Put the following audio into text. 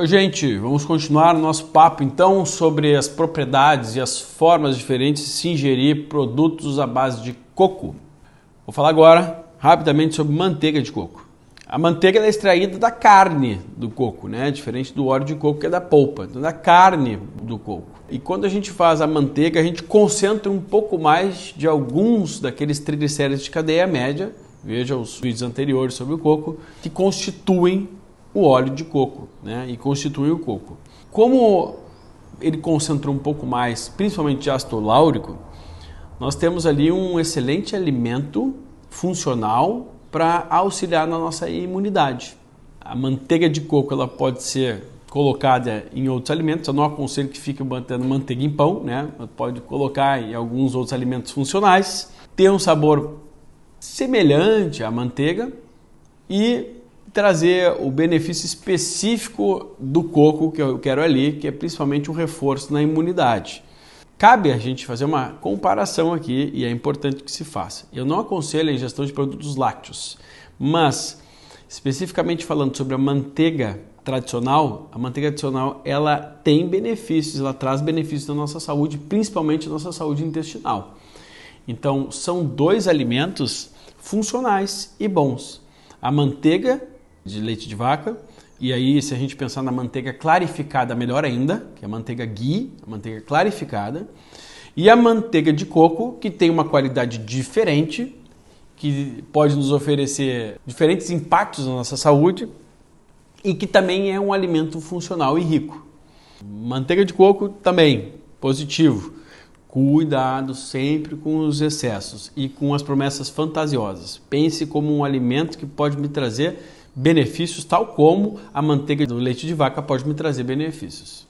Oi, gente, vamos continuar nosso papo então sobre as propriedades e as formas diferentes de se ingerir produtos à base de coco. Vou falar agora rapidamente sobre manteiga de coco. A manteiga é extraída da carne do coco, né? Diferente do óleo de coco que é da polpa, então da carne do coco. E quando a gente faz a manteiga, a gente concentra um pouco mais de alguns daqueles triglicéridos de cadeia média, veja os vídeos anteriores sobre o coco, que constituem o óleo de coco, né? E constituem o coco. Como ele concentrou um pouco mais, principalmente de ácido láurico, nós temos ali um excelente alimento funcional para auxiliar na nossa imunidade. A manteiga de coco ela pode ser colocada em outros alimentos. Eu não aconselho que fique mantendo manteiga em pão, né? Pode colocar em alguns outros alimentos funcionais. Tem um sabor semelhante à manteiga e trazer o benefício específico do coco que eu quero ali, que é principalmente um reforço na imunidade. Cabe a gente fazer uma comparação aqui e é importante que se faça. Eu não aconselho a ingestão de produtos lácteos, mas especificamente falando sobre a manteiga tradicional, a manteiga tradicional ela tem benefícios, ela traz benefícios na nossa saúde, principalmente na nossa saúde intestinal. Então, são dois alimentos funcionais e bons. A manteiga de leite de vaca e aí, se a gente pensar na manteiga clarificada, melhor ainda, que é a manteiga ghee, a manteiga clarificada. E a manteiga de coco, que tem uma qualidade diferente, que pode nos oferecer diferentes impactos na nossa saúde e que também é um alimento funcional e rico. Manteiga de coco também, positivo. Cuidado sempre com os excessos e com as promessas fantasiosas. Pense como um alimento que pode me trazer benefícios, tal como a manteiga do leite de vaca pode me trazer benefícios.